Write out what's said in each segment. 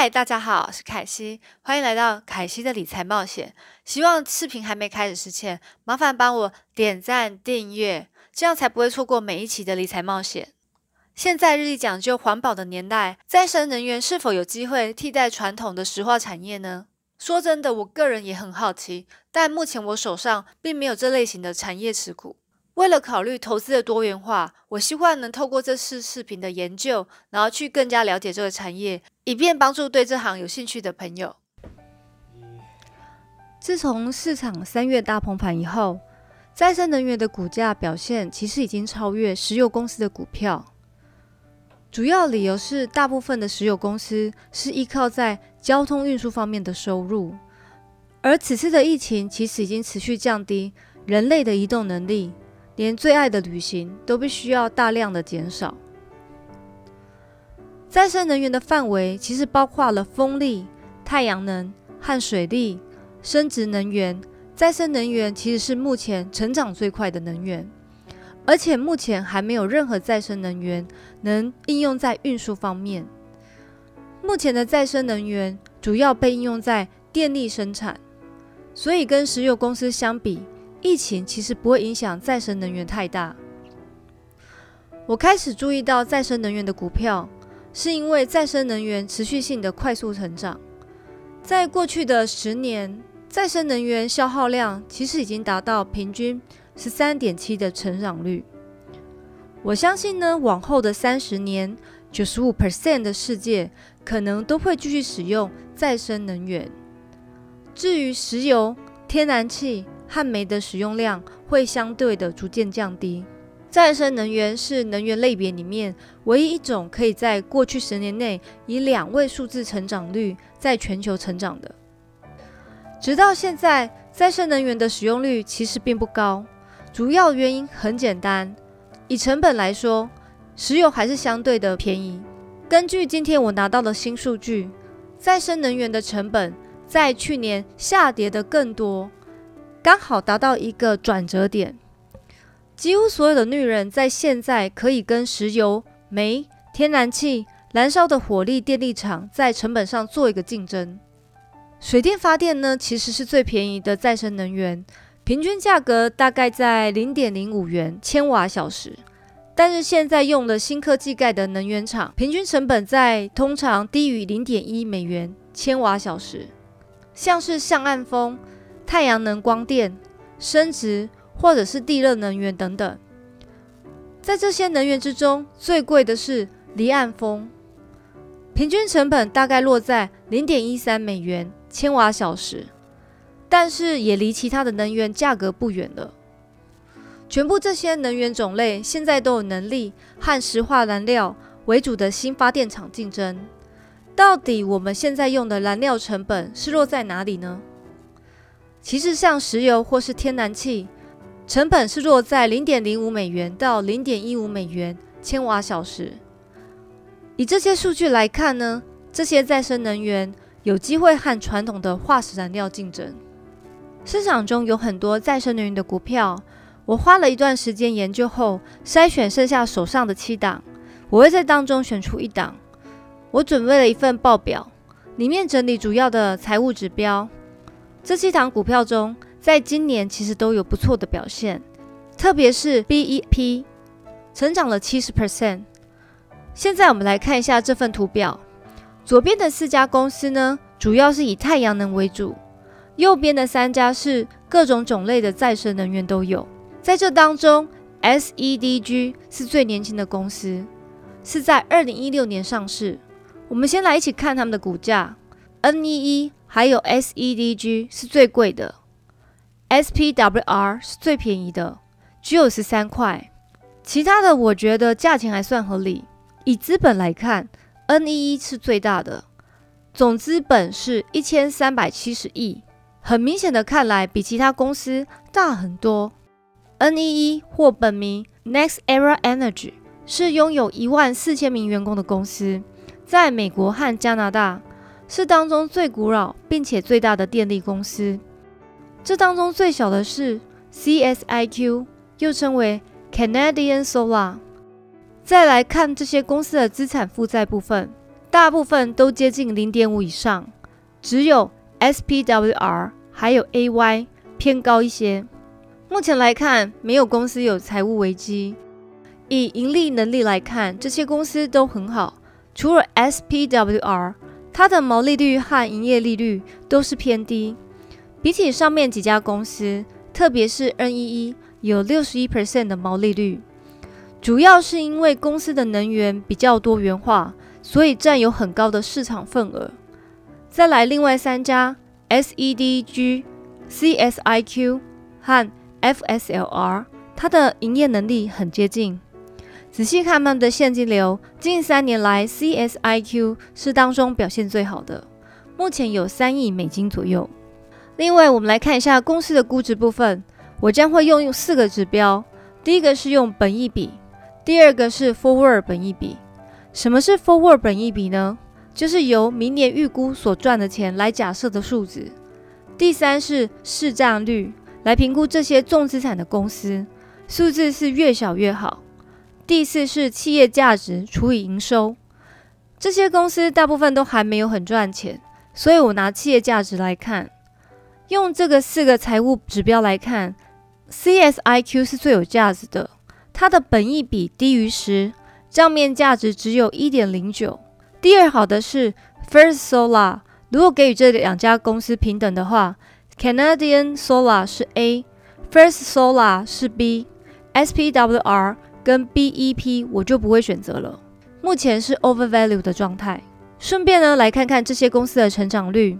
嗨，大家好，我是凯西，欢迎来到凯西的理财冒险。希望视频还没开始之前，麻烦帮我点赞、订阅，这样才不会错过每一期的理财冒险。现在日益讲究环保的年代，再生能源是否有机会替代传统的石化产业呢？说真的，我个人也很好奇，但目前我手上并没有这类型的产业持股。为了考虑投资的多元化，我希望能透过这次视频的研究，然后去更加了解这个产业，以便帮助对这行有兴趣的朋友。自从市场三月大崩盘以后，再生能源的股价表现其实已经超越石油公司的股票。主要理由是，大部分的石油公司是依靠在交通运输方面的收入，而此次的疫情其实已经持续降低人类的移动能力。连最爱的旅行都必须要大量的减少。再生能源的范围其实包括了风力、太阳能和水力、生殖能源。再生能源其实是目前成长最快的能源，而且目前还没有任何再生能源能应用在运输方面。目前的再生能源主要被应用在电力生产，所以跟石油公司相比。疫情其实不会影响再生能源太大。我开始注意到再生能源的股票，是因为再生能源持续性的快速成长。在过去的十年，再生能源消耗量其实已经达到平均十三点七的成长率。我相信呢，往后的三十年，九十五 percent 的世界可能都会继续使用再生能源。至于石油、天然气，和煤的使用量会相对的逐渐降低。再生能源是能源类别里面唯一一种可以在过去十年内以两位数字成长率在全球成长的。直到现在，再生能源的使用率其实并不高。主要原因很简单，以成本来说，石油还是相对的便宜。根据今天我拿到的新数据，再生能源的成本在去年下跌的更多。刚好达到一个转折点，几乎所有的绿人在现在可以跟石油、煤、天然气燃烧的火力电力厂在成本上做一个竞争。水电发电呢，其实是最便宜的再生能源，平均价格大概在零点零五元千瓦小时。但是现在用了新科技盖的能源厂，平均成本在通常低于零点一美元千瓦小时，像是向岸风。太阳能光电、生殖或者是地热能源等等，在这些能源之中，最贵的是离岸风，平均成本大概落在零点一三美元千瓦小时，但是也离其他的能源价格不远了。全部这些能源种类现在都有能力和石化燃料为主的新发电厂竞争。到底我们现在用的燃料成本是落在哪里呢？其实，像石油或是天然气，成本是落在零点零五美元到零点一五美元千瓦小时。以这些数据来看呢，这些再生能源有机会和传统的化石燃料竞争。市场中有很多再生能源的股票，我花了一段时间研究后，筛选剩下手上的七档，我会在当中选出一档。我准备了一份报表，里面整理主要的财务指标。这七档股票中，在今年其实都有不错的表现，特别是 BEP 成长了七十 percent。现在我们来看一下这份图表，左边的四家公司呢，主要是以太阳能为主；右边的三家是各种种类的再生能源都有。在这当中，SEDG 是最年轻的公司，是在二零一六年上市。我们先来一起看他们的股价，NEE。还有 SEDG 是最贵的，SPWR 是最便宜的，只有十三块。其他的我觉得价钱还算合理。以资本来看，NEE 是最大的，总资本是一千三百七十亿，很明显的看来比其他公司大很多。NEE 或本名 Next Era Energy 是拥有一万四千名员工的公司，在美国和加拿大。是当中最古老并且最大的电力公司。这当中最小的是 CSIQ，又称为 Canadian Solar。再来看这些公司的资产负债部分，大部分都接近零点五以上，只有 SPWR 还有 AY 偏高一些。目前来看，没有公司有财务危机。以盈利能力来看，这些公司都很好，除了 SPWR，它的毛利率和营业利率都是偏低。比起上面几家公司，特别是 N11 有六十一 percent 的毛利率，主要是因为公司的能源比较多元化，所以占有很高的市场份额。再来，另外三家 SEDG、CSIQ 和 FSLR，它的营业能力很接近。仔细看他们的现金流，近三年来 CSIQ 是当中表现最好的，目前有三亿美金左右。另外，我们来看一下公司的估值部分，我将会用用四个指标。第一个是用本益比，第二个是 forward 本益比。什么是 forward 本益比呢？就是由明年预估所赚的钱来假设的数值。第三是市占率。来评估这些重资产的公司，数字是越小越好。第四是企业价值除以营收，这些公司大部分都还没有很赚钱，所以我拿企业价值来看。用这个四个财务指标来看，CSIQ 是最有价值的，它的本益比低于十，账面价值只有一点零九。第二好的是 First Solar，如果给予这两家公司平等的话。Canadian Solar 是 A，First Solar 是 B，SPWR 跟 BEP 我就不会选择了。目前是 overvalue 的状态。顺便呢来看看这些公司的成长率，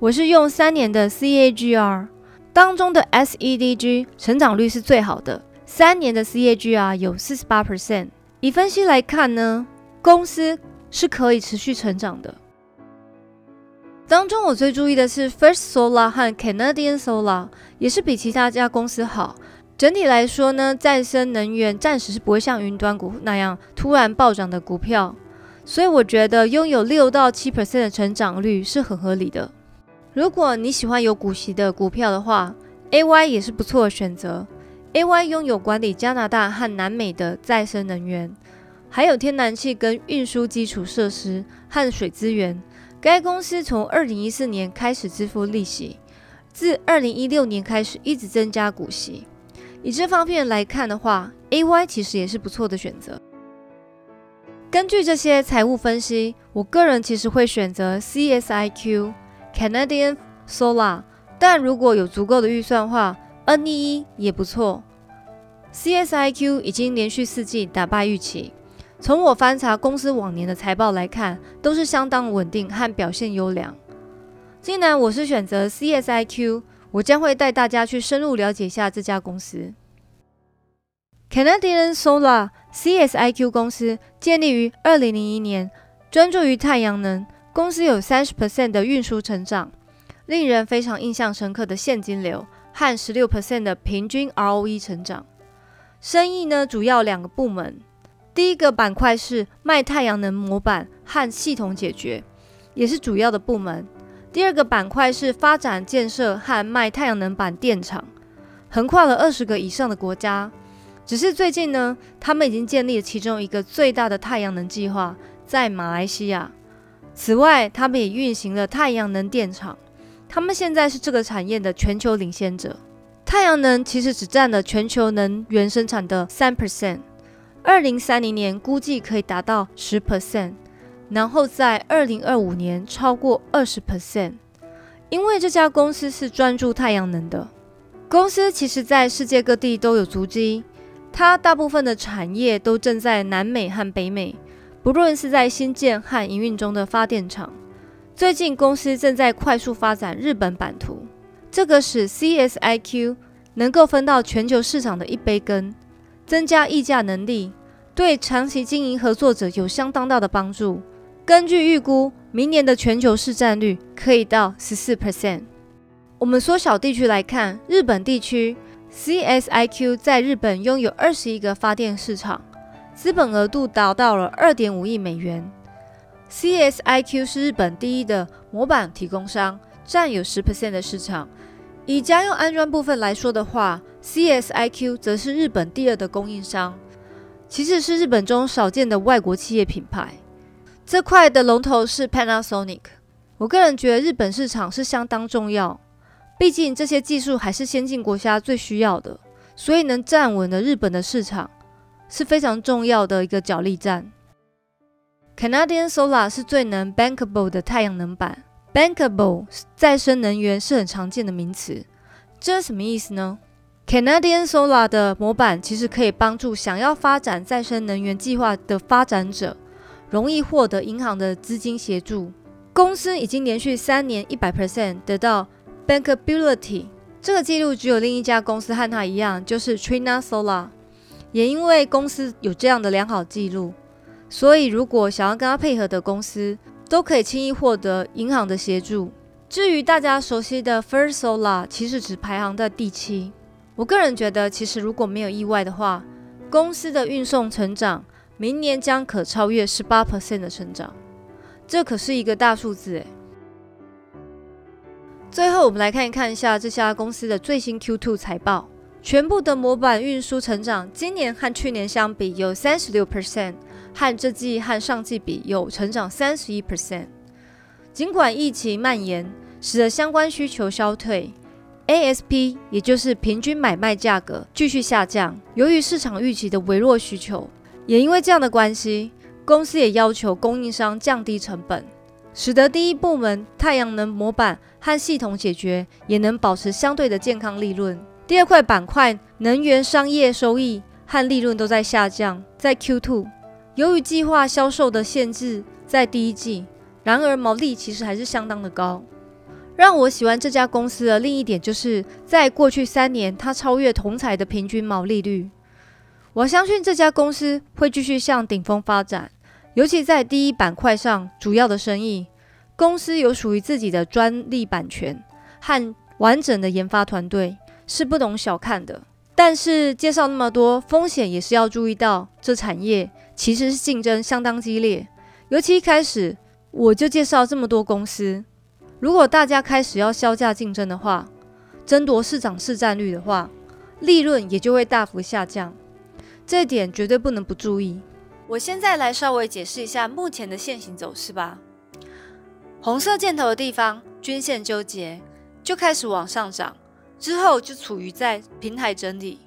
我是用三年的 CAGR 当中的 SEDG 成长率是最好的，三年的 CAGR 有四十八 percent。以分析来看呢，公司是可以持续成长的。当中我最注意的是 First Solar 和 Canadian Solar，也是比其他家公司好。整体来说呢，再生能源暂时是不会像云端股那样突然暴涨的股票，所以我觉得拥有六到七 percent 的成长率是很合理的。如果你喜欢有股息的股票的话，AY 也是不错的选择。AY 拥有管理加拿大和南美的再生能源，还有天然气跟运输基础设施和水资源。该公司从二零一四年开始支付利息，自二零一六年开始一直增加股息。以这方面来看的话，AY 其实也是不错的选择。根据这些财务分析，我个人其实会选择 CSIQ、Canadian Solar，但如果有足够的预算的话，NEE 也不错。CSIQ 已经连续四季打败预期。从我翻查公司往年的财报来看，都是相当稳定和表现优良。既然我是选择 CSIQ，我将会带大家去深入了解一下这家公司。Canadian Solar CSIQ 公司建立于二零零一年，专注于太阳能。公司有三十 percent 的运输成长，令人非常印象深刻的现金流和十六 percent 的平均 ROE 成长。生意呢，主要两个部门。第一个板块是卖太阳能模板和系统解决，也是主要的部门。第二个板块是发展建设和卖太阳能板电厂，横跨了二十个以上的国家。只是最近呢，他们已经建立了其中一个最大的太阳能计划，在马来西亚。此外，他们也运行了太阳能电厂。他们现在是这个产业的全球领先者。太阳能其实只占了全球能源生产的三 percent。二零三零年估计可以达到十 percent，然后在二零二五年超过二十 percent。因为这家公司是专注太阳能的公司，其实在世界各地都有足迹。它大部分的产业都正在南美和北美，不论是在新建和营运中的发电厂。最近公司正在快速发展日本版图，这个使 CSIQ 能够分到全球市场的一杯羹。增加议价能力，对长期经营合作者有相当大的帮助。根据预估，明年的全球市占率可以到十四 percent。我们缩小地区来看，日本地区 CSIQ 在日本拥有二十一个发电市场，资本额度达到了二点五亿美元。CSIQ 是日本第一的模板提供商，占有十 percent 的市场。以家用安装部分来说的话，CSIQ 则是日本第二的供应商，其实是日本中少见的外国企业品牌。这块的龙头是 Panasonic。我个人觉得日本市场是相当重要，毕竟这些技术还是先进国家最需要的，所以能站稳的日本的市场是非常重要的一个角力战。Canadian Solar 是最能 bankable 的太阳能板，bankable 再生能源是很常见的名词，这是什么意思呢？Canadian Solar 的模板其实可以帮助想要发展再生能源计划的发展者，容易获得银行的资金协助。公司已经连续三年一百 percent 得到 bankability，这个记录只有另一家公司和它一样，就是 Trina Solar。也因为公司有这样的良好记录，所以如果想要跟他配合的公司，都可以轻易获得银行的协助。至于大家熟悉的 First Solar，其实只排行在第七。我个人觉得，其实如果没有意外的话，公司的运送成长明年将可超越十八 percent 的成长。这可是一个大数字诶。最后，我们来看一看一下这家公司的最新 Q2 财报。全部的模板运输成长，今年和去年相比有三十六 percent，和这季和上季比有成长三十一 percent。尽管疫情蔓延，使得相关需求消退，ASP 也就是平均买卖价格继续下降。由于市场预期的微弱需求，也因为这样的关系。公司也要求供应商降低成本，使得第一部门太阳能模板和系统解决也能保持相对的健康利润。第二块板块能源商业收益和利润都在下降，在 Q2，由于计划销售的限制在第一季，然而毛利其实还是相当的高。让我喜欢这家公司的另一点就是在过去三年，它超越同财的平均毛利率。我相信这家公司会继续向顶峰发展。尤其在第一板块上，主要的生意，公司有属于自己的专利版权和完整的研发团队，是不容小看的。但是介绍那么多，风险也是要注意到，这产业其实是竞争相当激烈。尤其一开始我就介绍这么多公司，如果大家开始要销价竞争的话，争夺市场市占率的话，利润也就会大幅下降，这点绝对不能不注意。我现在来稍微解释一下目前的线形走势吧。红色箭头的地方，均线纠结，就开始往上涨，之后就处于在平台整理，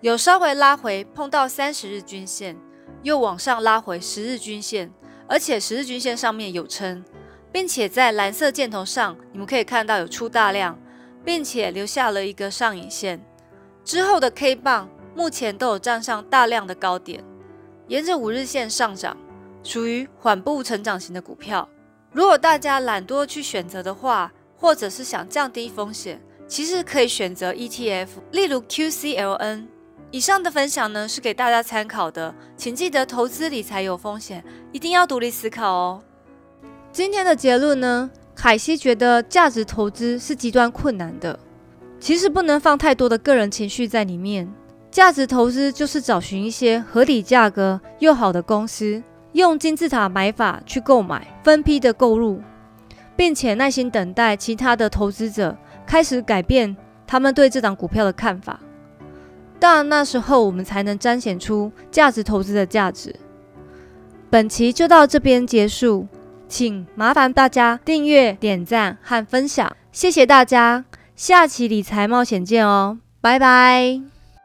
有稍微拉回碰到三十日均线，又往上拉回十日均线，而且十日均线上面有撑，并且在蓝色箭头上，你们可以看到有出大量，并且留下了一个上影线。之后的 K 棒目前都有站上大量的高点。沿着五日线上涨，属于缓步成长型的股票。如果大家懒惰去选择的话，或者是想降低风险，其实可以选择 ETF，例如 QCLN。以上的分享呢是给大家参考的，请记得投资理财有风险，一定要独立思考哦。今天的结论呢，凯西觉得价值投资是极端困难的，其实不能放太多的个人情绪在里面。价值投资就是找寻一些合理价格又好的公司，用金字塔买法去购买，分批的购入，并且耐心等待其他的投资者开始改变他们对这档股票的看法。当然，那时候我们才能彰显出价值投资的价值。本期就到这边结束，请麻烦大家订阅、点赞和分享，谢谢大家。下期理财冒险见哦，拜拜。